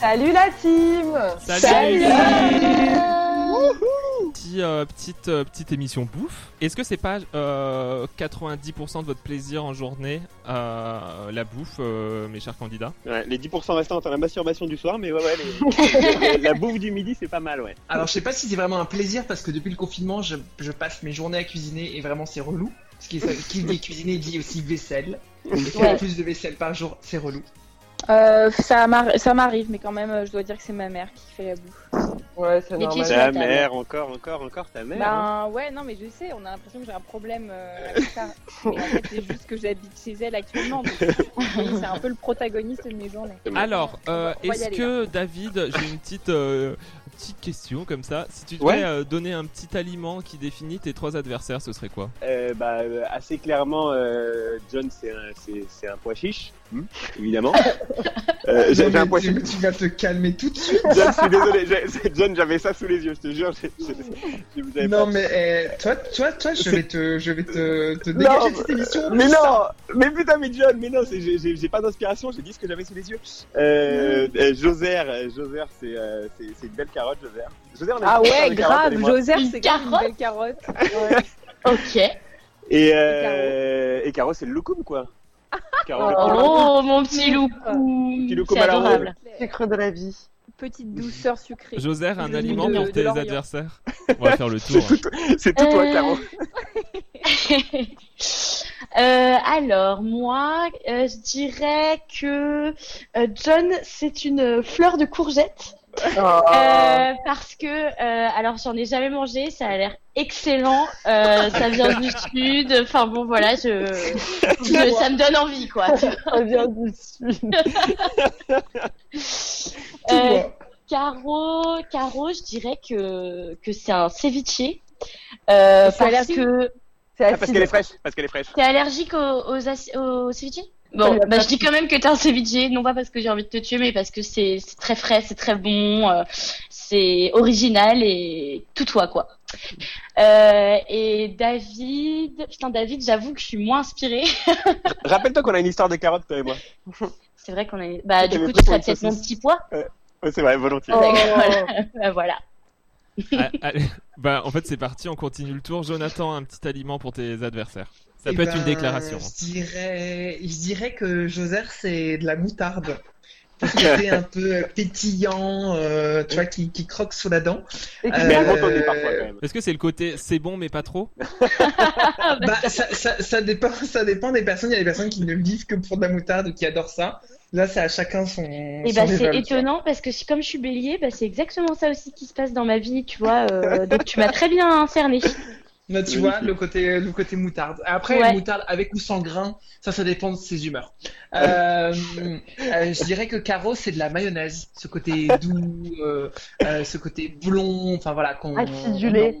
Salut la team Salut, Petit, euh, petite, euh, petite émission bouffe. Est-ce que c'est pas euh, 90% de votre plaisir en journée euh, la bouffe, euh, mes chers candidats? Ouais, les 10% restants à la masturbation du soir, mais ouais, ouais, les- la bouffe du midi, c'est pas mal, ouais. Alors je sais pas si c'est vraiment un plaisir parce que depuis le confinement je, je passe mes journées à cuisiner et vraiment c'est relou. Ce qui, est, qui dit cuisiner dit aussi vaisselle. Et faire Ouais. plus de vaisselle par jour c'est relou. Euh, ça m'arri- ça m'arrive, mais quand même, euh, je dois dire que c'est ma mère qui fait la bouffe. Ouais, c'est normal. Ta ta mère, encore, encore, encore ta mère. hein. Ben ouais, non, mais je sais, on a l'impression que j'ai un problème euh, avec ça. Mais en fait, c'est juste que j'habite chez elle actuellement. donc, c'est un peu le protagoniste de mes journées. Alors, euh, est-ce que David, j'ai une petite, euh, petite question comme ça. Si tu devais Ouais. euh, donner un petit aliment qui définit tes trois adversaires, ce serait quoi? Euh, bah, euh, assez clairement, euh, John, c'est un, un pois chiche, hmm, évidemment. Euh, j'ai, un pois tu, chiche. tu vas te calmer tout de suite. John, je suis désolé, j'ai- John, j'avais ça sous les yeux, je te jure. je vous avais Non pas- mais eh, toi, toi, toi, je vais te, je vais te, te Non, dégager de cette émission. Mais non, mais putain, mais John, mais non, c'est- j'ai, pas d'inspiration, j'ai dit ce que j'avais sous les yeux. Euh, euh, Joser, euh, Joser, c'est, euh, c'est, c'est une belle carotte, Joser. Joser, on a Ah ouais, grave, Une c'est une carotte belle carotte. Ok. Et, euh, et Caro, c'est le loukoum, quoi. Caro, le petit loukoum. Oh mon petit loup. Petit loukoum C'est à la adorable. Sucre de la vie. Petite douceur sucrée. Joser, un aliment de- pour de tes l'Orient. adversaires? On va faire le tour. C'est tout, c'est tout toi, Caro. Euh, alors moi, euh, je dirais que euh, John, c'est une fleur de courgette. Euh, parce que, euh, alors j'en ai jamais mangé, ça a l'air excellent, euh, ça vient du sud, enfin bon voilà, je, je- ça me donne envie quoi. Ça vient du sud. Euh. Caro, Caro, je dirais que, que c'est un ceviche. Euh, parce allergique que C'est Ah, parce qu'elle est fraîche, parce qu'elle est fraîche. t'es allergique aux, aux, ac- aux Bon, bah, je dis quand même que t'es un ceviche, non pas parce que j'ai envie de te tuer, mais parce que c'est c'est très frais, c'est très bon, euh, c'est original et tout toi quoi. Euh, et David, putain David, j'avoue que je suis moins inspirée. Rappelle-toi qu'on a une histoire de carottes, toi et moi. C'est vrai qu'on a, bah du coup tu serais peut-être mon petit pois. C'est vrai, volontiers. Oh. Voilà. Bah, voilà. Ah, allez. Bah, en fait, c'est parti, on continue le tour. Jonathan, un petit aliment pour tes adversaires. Ça Eh peut être une ben, déclaration. hein. Je dirais, je dirais que Joser c'est de la moutarde. C'est un peu pétillant, euh, tu vois, qui, qui croque sous la dent. Et qui Euh, parfois, quand même. Est-ce que c'est le côté c'est bon mais pas trop? Bah, ça, ça, ça, dépend, ça dépend des personnes. Il y a des personnes qui ne vivent que pour de la moutarde ou qui adorent ça. Là, c'est à chacun son. Et son bah c'est étonnant parce que comme je suis bélier, bah c'est exactement ça aussi qui se passe dans ma vie, tu vois. euh, donc tu m'as très bien cerné. Là, tu vois, le côté, le côté moutarde. Après, Ouais. moutarde avec ou sans grain, ça, ça dépend de ses humeurs. Euh, euh, je dirais que Caro, c'est de la mayonnaise. Ce côté doux, euh, euh, ce côté blond, enfin voilà. Acidulé.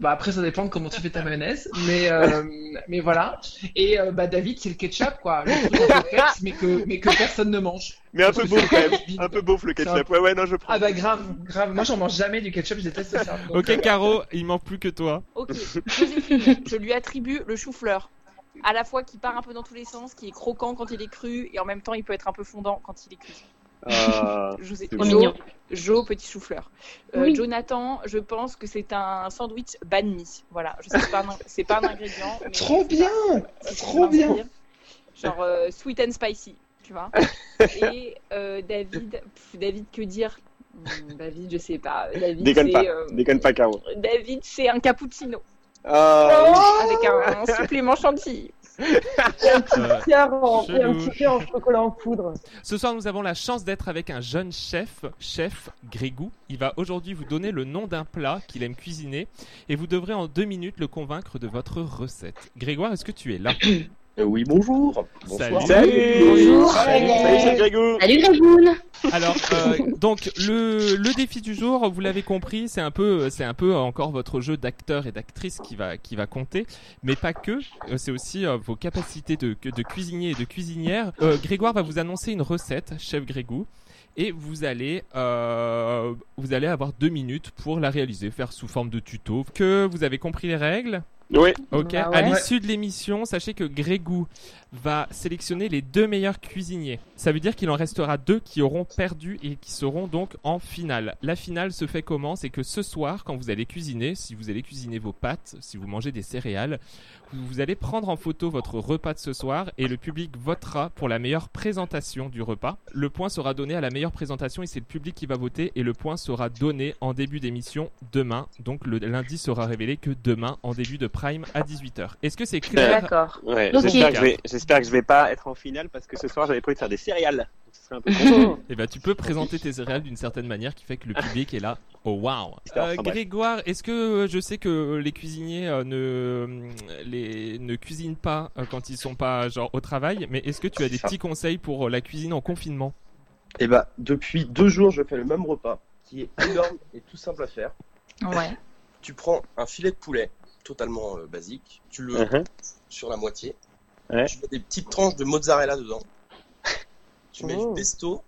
Bah après, ça dépend de comment tu fais ta mayonnaise, mais euh, mais voilà. Et euh, bah David, c'est le ketchup, quoi. Le truc un peu peps, mais que mais que personne ne mange. Mais un peu beauf, quand même. Un peu beauf, le un- ketchup. Ouais, ouais, non, je prends. Ah bah grave, grave. Moi, j'en mange jamais du ketchup, je déteste ça. Donc, Ok, euh, Caro, il manque plus que toi. Ok, je lui attribue le chou-fleur. À la fois qui part un peu dans tous les sens, qui est croquant quand il est cru, et en même temps il peut être un peu fondant quand il est cuit. Ah, José- c'est Trop Jo, mignon. Jo, petit chou-fleur. Euh, Oui. Jonathan, je pense que c'est un sandwich banh mi. Voilà, je sais que c'est pas un, c'est pas un ingrédient. mais Trop bien, trop bien. Genre euh, sweet and spicy, tu vois. Et euh, David, pff, David, que dire? Hmm, David, je sais pas. David, Déconne c'est, pas, euh, déconne pas, Caro. David, c'est un cappuccino Ah, avec un, un supplément chantilly. Euh, Pierre en, et un Chelou. petit cœur en chocolat en poudre. Ce soir, nous avons la chance d'être avec un jeune chef, chef Grégou. Il va aujourd'hui vous donner le nom d'un plat qu'il aime cuisiner et vous devrez en deux minutes le convaincre de votre recette. Grégoire, est-ce que tu es là? Euh, oui, bonjour. Bonsoir. Salut. Bonjour. Salut, salut, chef Grégou. Salut Grégoun Alors, euh, donc le, le défi du jour, vous l'avez compris, c'est un peu, c'est un peu encore votre jeu d'acteur et d'actrice qui va, qui va compter, mais pas que. euh, C'est aussi euh, vos capacités de, de cuisinier et de cuisinière. Euh, Grégoire va vous annoncer une recette, chef Grégou. Et vous allez, euh, vous allez avoir deux minutes pour la réaliser, faire sous forme de tuto. Que vous avez compris les règles? Oui. Ok. Bah À l'issue de l'émission, sachez que Grégou va sélectionner les deux meilleurs cuisiniers. Ça veut dire qu'il en restera deux qui auront perdu et qui seront donc en finale. La finale se fait comment? C'est que ce soir, quand vous allez cuisiner, si vous allez cuisiner vos pâtes, si vous mangez des céréales, vous allez prendre en photo votre repas de ce soir et le public votera pour la meilleure présentation du repas. Le point sera donné à la meilleure présentation et c'est le public qui va voter et le point sera donné en début d'émission demain. Donc le lundi sera révélé que demain en début de prime à 18h. Est-ce que c'est clair D'accord. Ouais, j'espère que, je vais- j'espère que je vais pas être en finale parce que ce soir j'avais prévu de faire des céréales. Donc, ce serait un peu con. Eh ben, tu peux présenter tes céréales d'une certaine manière qui fait que le public est là. Oh waouh Enfin, Euh. Grégoire, est-ce que euh, je sais que les cuisiniers euh, ne les ne cuisinent pas quand ils sont pas genre au travail, mais est-ce que tu as des Ça. petits conseils pour la cuisine en confinement? Et bah, depuis deux jours, je fais le même repas qui est énorme et tout simple à faire. Ouais. Tu prends un filet de poulet totalement euh, basique, tu le Mhm. sur la moitié, Ouais. tu mets des petites tranches de mozzarella dedans, tu mets Oh. du pesto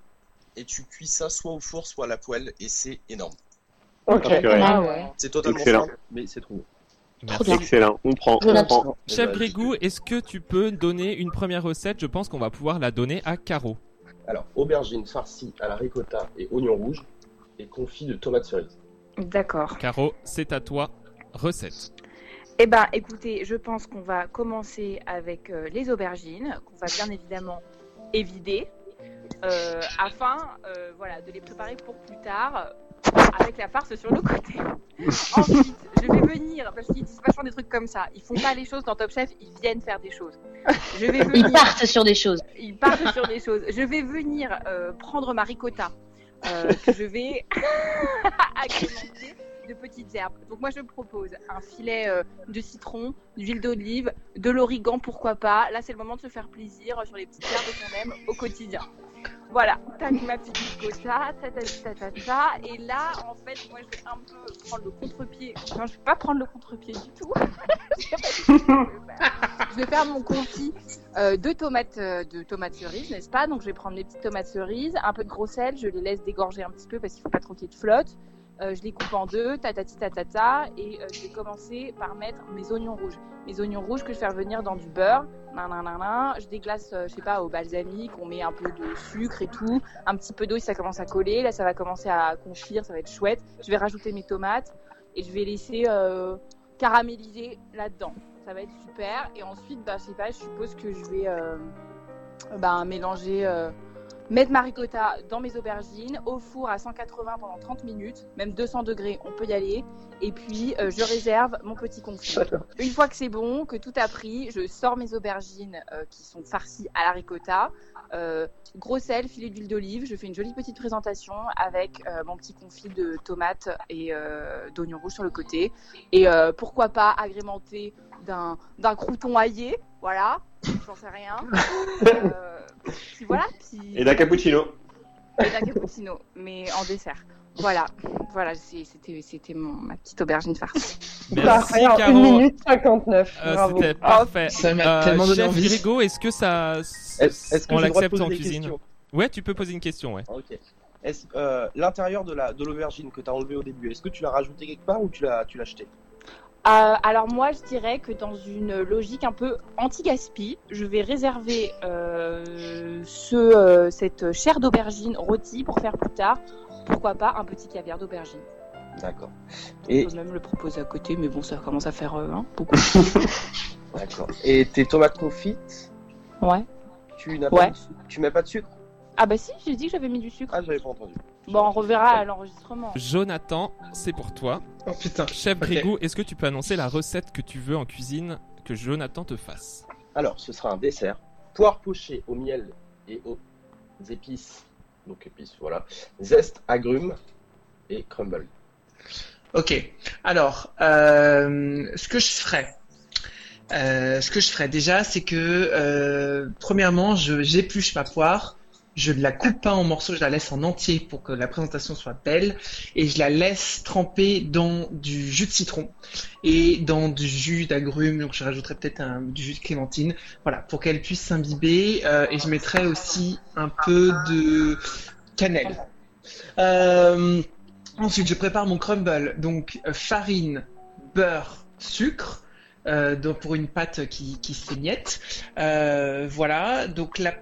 et tu cuis ça soit au four, soit à la poêle et c'est énorme. Ok. Ah ouais. C'est totalement Excellent. simple, mais c'est trop bon. Bien. Excellent, on prend. On prend. Chef Grégou, est-ce que tu peux donner une première recette? Je pense qu'on va pouvoir la donner à Caro. Alors, aubergine farcie à la ricotta et oignon rouge et confit de tomates cerises. D'accord. Caro, c'est à toi. Recette. Eh ben, écoutez, je pense qu'on va commencer avec euh, les aubergines, qu'on va bien évidemment évider, euh, afin euh, voilà, de les préparer pour plus tard, avec la farce sur le côté. Ensuite, je vais venir, parce qu'ils disent vachement des trucs comme ça, ils font pas les choses dans Top Chef, ils viennent faire des choses. Je vais venir... Ils partent sur des choses. Ils partent sur des choses. Je vais venir euh, prendre ma ricotta, euh, que je vais agrémenter de petites herbes. Donc moi je propose un filet euh, de citron, d'huile d'olive, de l'origan, pourquoi pas. Là c'est le moment de se faire plaisir sur les petites herbes qu'on aime au quotidien. Voilà, tac ma petite ricotta, ta ta ta ta ta. Et là en fait moi je vais un peu prendre le contre-pied. Non je vais pas prendre le contre-pied du tout. je vais faire mon confit euh, de tomates euh, de tomates cerises, n'est-ce pas? Donc je vais prendre mes petites tomates cerises, un peu de gros sel, je les laisse dégorger un petit peu parce qu'il faut pas trop qu'il y ait de flotte. Euh, je les coupe en deux, tatati tatata, et euh, je vais commencer par mettre mes oignons rouges. Mes oignons rouges que je vais faire venir dans du beurre, nanana, je déglace, euh, je sais pas, au balsamique, on met un peu de sucre et tout, un petit peu d'eau si ça commence à coller, là ça va commencer à confire, ça va être chouette. Je vais rajouter mes tomates et je vais laisser caraméliser là-dedans. Ça va être super. Et ensuite, bah, je sais pas, je suppose que je vais bah, mélanger, mettre ma ricotta dans mes aubergines au four à 180 pendant 30 minutes, même 200 degrés, on peut y aller. Et puis, euh, je réserve mon petit confit. Une fois que c'est bon, que tout a pris, je sors mes aubergines euh, qui sont farcies à la ricotta. Euh, gros sel, filet d'huile d'olive. Je fais une jolie petite présentation avec euh, mon petit confit de tomates et d'oignons rouges sur le côté. Et pourquoi pas agrémenter d'un d'un crouton aillé, voilà, j'en sais rien. Euh, puis voilà, puis Et d'un cappuccino. et d'un cappuccino, mais en dessert. Voilà, voilà, c'était c'était mon ma petite aubergine farcie. Merci Caro. 1 minute 59. Euh, Bravo. C'était parfait. Ça m'a Euh, tellement donné chef envie. Est-ce que ça, Est-ce que on l'accepte en cuisine? Ouais, tu peux poser une question, ouais. Ok. Est-ce euh, l'intérieur de la de l'aubergine que tu as enlevé au début, est-ce que tu l'as rajouté quelque part ou tu l'as tu l'as acheté Euh, alors moi, je dirais que dans une logique un peu anti-gaspi, je vais réserver euh, ce, euh, cette chair d'aubergine rôtie pour faire plus tard. Pourquoi pas un petit caviar d'aubergine D'accord. On Et peut même le proposer à côté, mais bon, ça commence à faire hein, beaucoup. d'accord. Et tes tomates confites, ouais. tu n'as Ouais. pas de sucre Tu mets pas de sucre? Ah bah si, j'ai dit que j'avais mis du sucre. Ah, j'avais pas entendu. Bon, on reverra à l'enregistrement. Jonathan, c'est pour toi. Oh putain. Chef Ok. Grégou, est-ce que tu peux annoncer la recette que tu veux en cuisine que Jonathan te fasse? Alors, ce sera un dessert. Poire pochée au miel et aux épices. Donc épices, voilà. Zeste, agrumes et crumble. Ok. Alors, euh, ce que je ferais, Euh, ce que je ferais déjà, c'est que euh, premièrement, je j'épluche ma poire, je ne la coupe pas en morceaux, je la laisse en entier pour que la présentation soit belle, et je la laisse tremper dans du jus de citron et dans du jus d'agrumes. Donc je rajouterai peut-être du jus de clémentine, voilà, pour qu'elle puisse s'imbiber. Euh, et je mettrai aussi un peu de cannelle. Euh, ensuite, je prépare mon crumble, donc farine, beurre, sucre. Euh, pour une pâte qui, qui voilà, donc la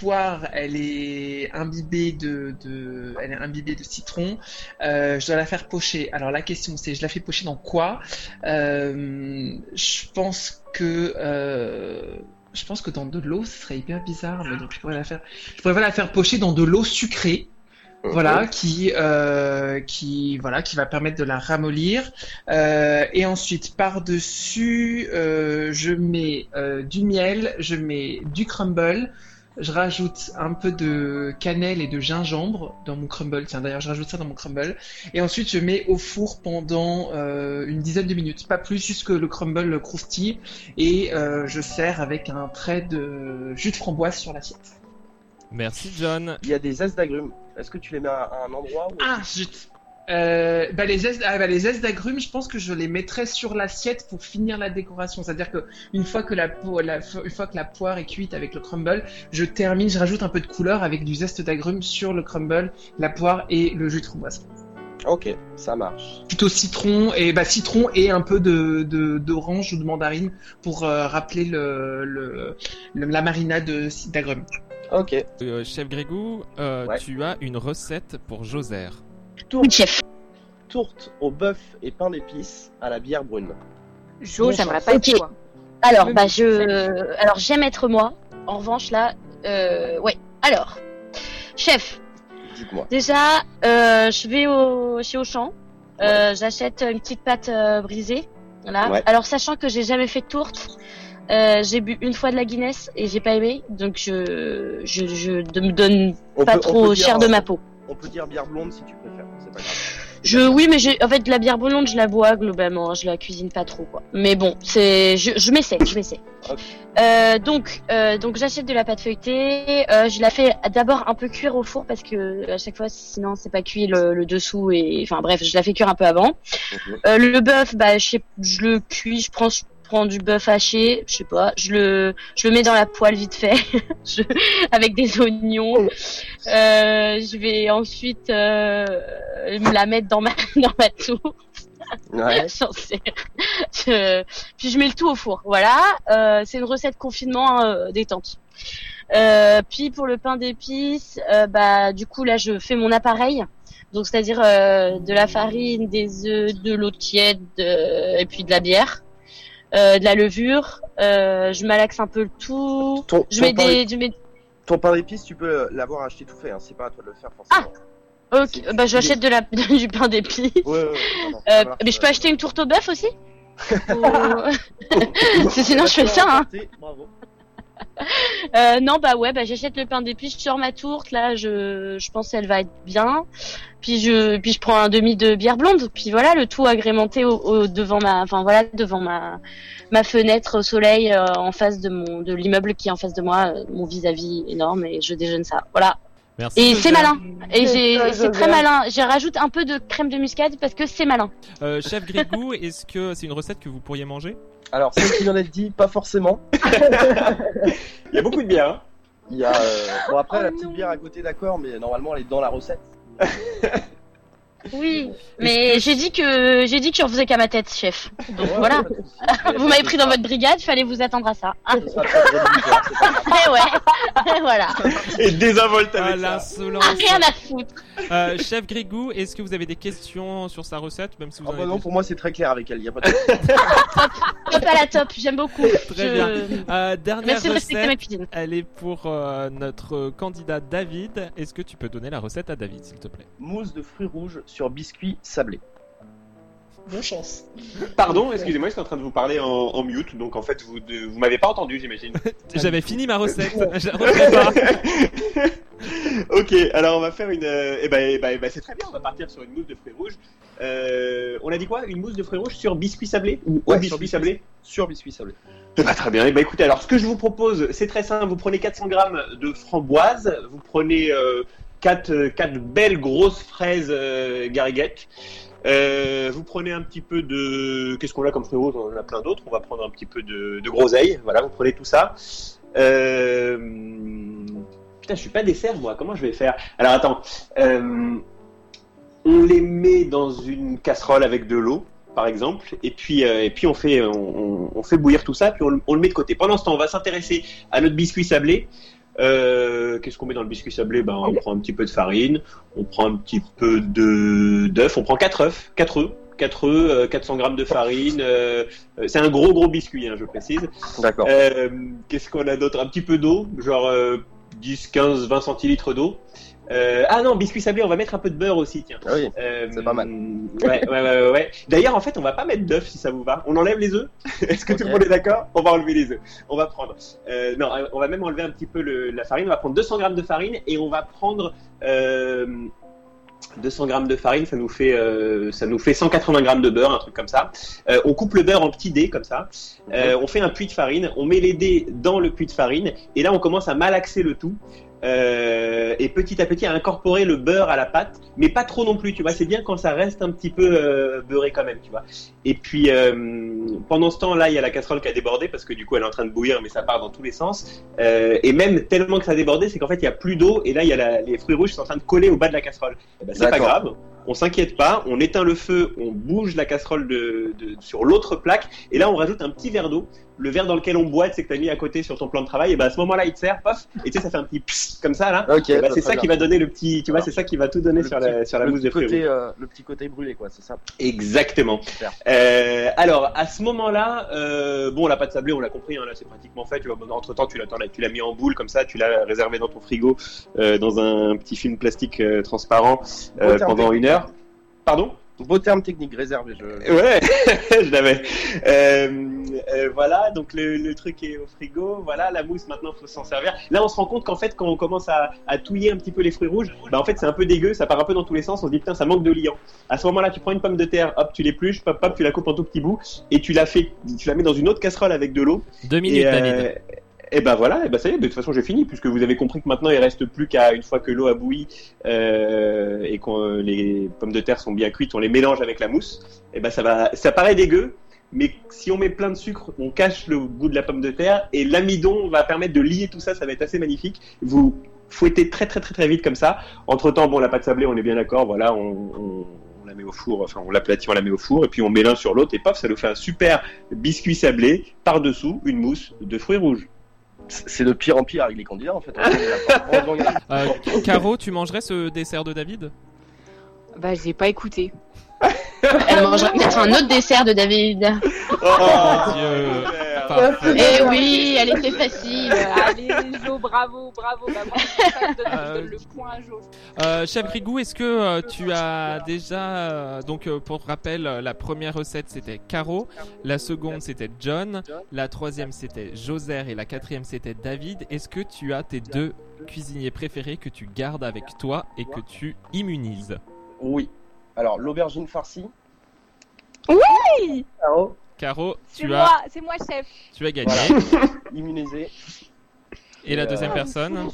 poire, elle est imbibée de, de, elle est imbibée de citron. Euh, je dois la faire pocher. Alors la question c'est, je la fais pocher dans quoi? Euh, Je pense que euh, je pense que dans de l'eau, ce serait hyper bizarre, mais donc je pourrais la faire, je pourrais la faire pocher dans de l'eau sucrée. Voilà, qui euh, qui voilà qui va permettre de la ramollir. Euh, et ensuite par dessus, euh, je mets du miel, je mets du crumble, je rajoute un peu de cannelle et de gingembre dans mon crumble. Tiens, d'ailleurs, je rajoute ça dans mon crumble. Et ensuite, je mets au four pendant euh, une dizaine de minutes, pas plus, juste que le crumble croustille. Et euh, je sers avec un trait de jus de framboise sur l'assiette. Merci John. Il y a des zestes d'agrumes. Est-ce que tu les mets à un endroit ou... Ah, zut. Euh, bah les zestes, ah, bah les zestes d'agrumes, je pense que je les mettrais sur l'assiette pour finir la décoration. C'est-à-dire que une fois que la, po- la- une fois que la poire est cuite avec le crumble, je termine, je rajoute un peu de couleur avec du zeste d'agrumes sur le crumble, la poire et le jus de framboise. Ok, ça marche. Plutôt citron et bah citron et un peu de de- d'orange ou de mandarine pour euh, rappeler le, le, le- la marinade d'agrumes. Ok. Euh, chef Grégou, euh, tu as une recette pour Joser. Tourte, tourte au bœuf et pain d'épices à la bière brune. Jo, j'aimerais pas Ok. être toi. Alors, bah, je, alors j'aime être moi. En revanche, là, euh, ouais. Alors, chef. Dites-moi. Déjà, euh, je vais au chez Auchan. Euh, J'achète une petite pâte euh, brisée. Voilà. Ouais. Alors, sachant que j'ai jamais fait de tourte, euh, j'ai bu une fois de la Guinness et j'ai pas aimé, donc je je, je de- me donne On pas peut- on trop dire, cher de euh, ma peau. On peut dire bière blonde si tu préfères, c'est pas grave. Je oui, mais j'ai en fait de la bière blonde, je la bois globalement, hein, je la cuisine pas trop quoi. Mais bon, c'est je, je m'essaie, je m'essaie. Euh, donc euh, donc j'achète de la pâte feuilletée, euh, je la fais d'abord un peu cuire au four parce que à chaque fois sinon c'est pas cuit le, le dessous et enfin bref, je la fais cuire un peu avant. Euh, le bœuf, bah je, je le cuis, je prends prends du bœuf haché, je sais pas, je le je le mets dans la poêle vite fait, je- avec des oignons. Euh, je vais ensuite euh, me la mettre dans ma dans ma tour. Ouais. Je- Puis je mets le tout au four. Voilà, euh, c'est une recette confinement euh, détente. Euh, puis pour le pain d'épices, bah du coup là je fais mon appareil. Donc c'est-à-dire de la farine, des œufs, de l'eau tiède et puis de la bière, de la levure. Euh, je malaxe un peu le tout. Ton- je ton mets pain des, d'ép- je mets Ton pain d'épices, tu peux l'avoir acheté tout fait, hein. c'est pas à toi de le faire forcément. Ok, bah je achète de la du pain d'épices. Ouais, ouais, Euh, marche, mais je peux euh. acheter une tourte au bœuf aussi Ou- Sinon je fais ça. Hein. Bravo. Euh, non bah ouais, bah j'achète le pain d'épices, sors ma tourte là, je je pense qu'elle va être bien. Puis je puis je prends un demi de bière blonde, puis voilà le tout agrémenté au, devant ma enfin voilà devant ma ma fenêtre au soleil euh, en face de de l'immeuble qui est en face de moi, euh, mon vis-à-vis énorme et je déjeune ça. Voilà. Merci. Et c'est malin. Et C'est j'ai très malin. J'ai rajoute un peu de crème de muscade parce que c'est malin. Euh, chef Grégou, est-ce que c'est une recette que vous pourriez manger? Alors, celle qui vient d'être dit, pas forcément. Il y a beaucoup de bière. Hein. Il y a. euh, Bon, après, la petite bière à côté, d'accord, mais normalement, elle est dans la recette. Oui, mais j'ai dit que j'ai dit que j'en faisais qu'à ma tête, chef. Donc voilà. vous m'avez pris dans votre brigade, fallait vous attendre à ça. Ah. Eh ouais, voilà. Et désinvolte Ah, avec ça. l'insolence. Rien à foutre. Euh, chef Grégou, est-ce que vous avez des questions sur sa recette, même si vous Ah en bah avez non, pour moi, c'est très clair avec elle. Il y a pas de. Top à la top, j'aime beaucoup. Très Je- bien. Euh, dernière Merci de recette, cuisine. elle est pour euh, notre candidat David. Est-ce que tu peux donner la recette à David, s'il te plaît? Mousse de fruits rouges sur biscuit sablé. Bonne chance. Pardon, excusez-moi, j'étais en train de vous parler en, en mute, donc en fait vous de- vous m'avez pas entendu, j'imagine. J'avais fini ma recette. Je la refais pas. ok, alors on va faire une. euh, eh ben, eh ben, eh ben, c'est très bien, on va partir sur une mousse de fruits rouges. Euh, on a dit quoi Une mousse de fruits rouges sur biscuit sablé ou au biscuit sur biscuit- sablé Sur biscuit sablé. Eh ben, très bien. Eh ben, écoutez, alors ce que je vous propose, c'est très simple. Vous prenez 400 grammes de framboises, vous prenez 4, belles grosses fraises euh. Euh, vous prenez un petit peu de. Qu'est-ce qu'on a comme rouges On en a plein d'autres. On va prendre un petit peu de, groseille. Voilà, vous prenez tout ça. Euh... Putain, je suis pas dessert, moi. Comment je vais faire? Alors, attends. Euh, On les met dans une casserole avec de l'eau, par exemple, et puis, euh, et puis on, fait, on, fait bouillir tout ça, puis on le met de côté. Pendant ce temps, on va s'intéresser à notre biscuit sablé. Euh, Qu'est-ce qu'on met dans le biscuit sablé? Ben, On prend un petit peu de farine, on prend un petit peu de d'œufs, on prend 4 œufs, 4 œufs. 4 œufs, euh, 400 grammes de farine. euh, euh, c'est un gros gros biscuit, hein, je précise. D'accord. Euh, Qu'est-ce qu'on a d'autre? Un petit peu d'eau, genre euh, 10, 15, 20 centilitres d'eau. Euh, ah non, biscuit sablé, on va mettre un peu de beurre aussi, tiens. Ah oui, c'est pas mal. Ouais, ouais, ouais, ouais. D'ailleurs, en fait, on va pas mettre d'œufs si ça vous va. On enlève les œufs. Est-ce que tout le monde est d'accord? On va enlever les œufs. On va prendre. Euh, non, on va même enlever un petit peu le- la farine. On va prendre 200 grammes de farine et on va prendre. Euh, 200 grammes de farine, ça nous fait euh, ça nous fait 180 grammes de beurre, un truc comme ça. Euh, on coupe le beurre en petits dés comme ça. Euh, on fait un puits de farine, on met les dés dans le puits de farine et là on commence à malaxer le tout. Euh, et petit à petit à incorporer le beurre à la pâte, mais pas trop non plus, tu vois. C'est bien quand ça reste un petit peu euh, beurré quand même, tu vois. Et puis euh, pendant ce temps-là, il y a la casserole qui a débordé parce que du coup elle est en train de bouillir, mais ça part dans tous les sens. Et même tellement que ça a débordé, c'est qu'en fait il y a plus d'eau et là il y a la- les fruits rouges qui sont en train de coller au bas de la casserole. Eh ben, c'est pas grave. On s'inquiète pas, on éteint le feu, on bouge la casserole de, de- sur l'autre plaque, et là on rajoute un petit verre d'eau. Le verre dans lequel on boit, c'est que t'as mis à côté sur ton plan de travail, et ben à ce moment-là il te sert, paf, et tu sais ça fait un petit pss comme ça là. Ok, Et ben, très c'est ça bien. qui va donner le petit, tu vois, c'est ça qui va tout donner sur petit- la sur la mousse de petit fruits euh, le petit côté brûlé, quoi, c'est ça. Exactement. Euh, alors, à ce moment-là, euh, bon, la pâte sablée, on l'a compris, hein, là, c'est pratiquement fait. Tu vois, entre temps, tu l'as, as- tu l'as mis en boule comme ça, tu l'as réservé dans ton frigo, euh, dans un petit film plastique euh, transparent euh, pendant une heure. Pardon? Beau terme technique réservé. Je... Ouais, je l'avais. Euh, euh, voilà, donc le, le truc est au frigo. Voilà, la mousse maintenant, faut s'en servir. Là, on se rend compte qu'en fait, quand on commence à, à touiller un petit peu les fruits rouges, bah en fait, c'est un peu dégueu, ça part un peu dans tous les sens. On se dit putain, ça manque de liant. À ce moment-là, tu prends une pomme de terre, hop, tu l'épluches, hop, hop, tu la coupes en tout petits bouts et tu la fais, tu la mets dans une autre casserole avec de l'eau. Deux minutes, Et, euh, David. Et ben voilà, et ben ça y est, de toute façon j'ai fini puisque vous avez compris que maintenant il reste plus qu'à une fois que l'eau a bouilli euh, et que les pommes de terre sont bien cuites, on les mélange avec la mousse. Et ben ça va, ça paraît dégueu, mais si on met plein de sucre, on cache le goût de la pomme de terre et l'amidon va permettre de lier tout ça, ça va être assez magnifique. Vous fouettez très très très très vite comme ça. Entre temps, bon la pâte sablée, on est bien d'accord, voilà, on, on- la met au four, enfin on l'aplatit, on la met au four et puis on met l'un sur l'autre et paf, ça nous fait un super biscuit sablé par dessous une mousse de fruits rouges. C'est de pire en pire avec les candidats en fait. Euh, Caro, tu mangerais ce dessert de David? Bah, j'ai pas écouté. Elle mangerait peut-être un autre dessert de David. Oh Dieu Parfait. Eh oui, elle était facile. Allez, Jo, bravo, bravo. Bah, moi, je donne, je donne le point à Jo. Euh, chef Grigou, est-ce que euh, tu as déjà euh, donc euh, pour rappel euh, la première recette c'était Caro, la seconde c'était John, la troisième c'était Joser et la quatrième c'était David. Est-ce que tu as tes deux cuisiniers préférés que tu gardes avec toi et que tu immunises? Oui. Alors l'aubergine farcie. Oui Caro. Caro, C'est tu moi, as c'est moi, chef. tu as gagné. Voilà. Immunisé. Et la euh, deuxième personne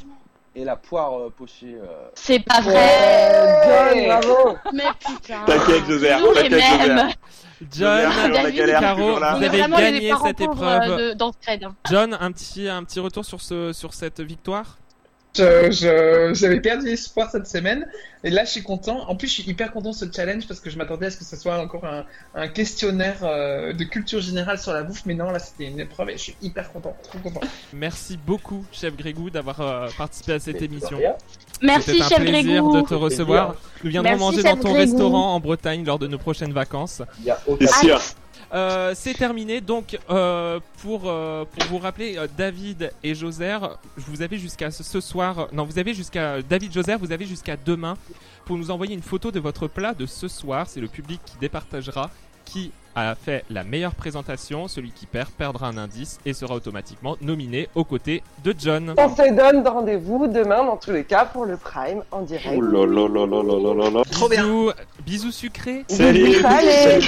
Et la poire euh, pochée. euh, C'est pas vrai. John, bravo. Mais putain. T'inquiète, les t'inquiète. John, David, Caro, vous avez gagné cette épreuve. euh. John, un petit un petit retour sur ce sur cette victoire? J'avais perdu espoir cette semaine et là je suis content. En plus, je suis hyper content de ce challenge parce que je m'attendais à ce que ce soit encore un, un questionnaire euh, de culture générale sur la bouffe, mais non, là c'était une épreuve et je suis hyper content, trop content. Merci beaucoup, chef Grégou, d'avoir euh, participé à cette émission. Merci, C'était un chef plaisir Grégou. de te recevoir. Nous viendrons Merci, manger chef dans ton Grégou. restaurant en Bretagne lors de nos prochaines vacances. Il y a aucun. Bien sûr. Euh, c'est terminé. Donc, euh, pour, euh, pour vous rappeler, David et Joser, vous avez jusqu'à ce soir. Non, vous avez jusqu'à. David Joser, vous avez jusqu'à demain pour nous envoyer une photo de votre plat de ce soir. C'est le public qui départagera qui a fait la meilleure présentation. Celui qui perd perdra un indice et sera automatiquement nominé aux côtés de John. On se donne rendez-vous demain, dans tous les cas, pour le Prime en direct. Oh là. Trop bien. Bisous, bisous sucrés. Salut. Salut.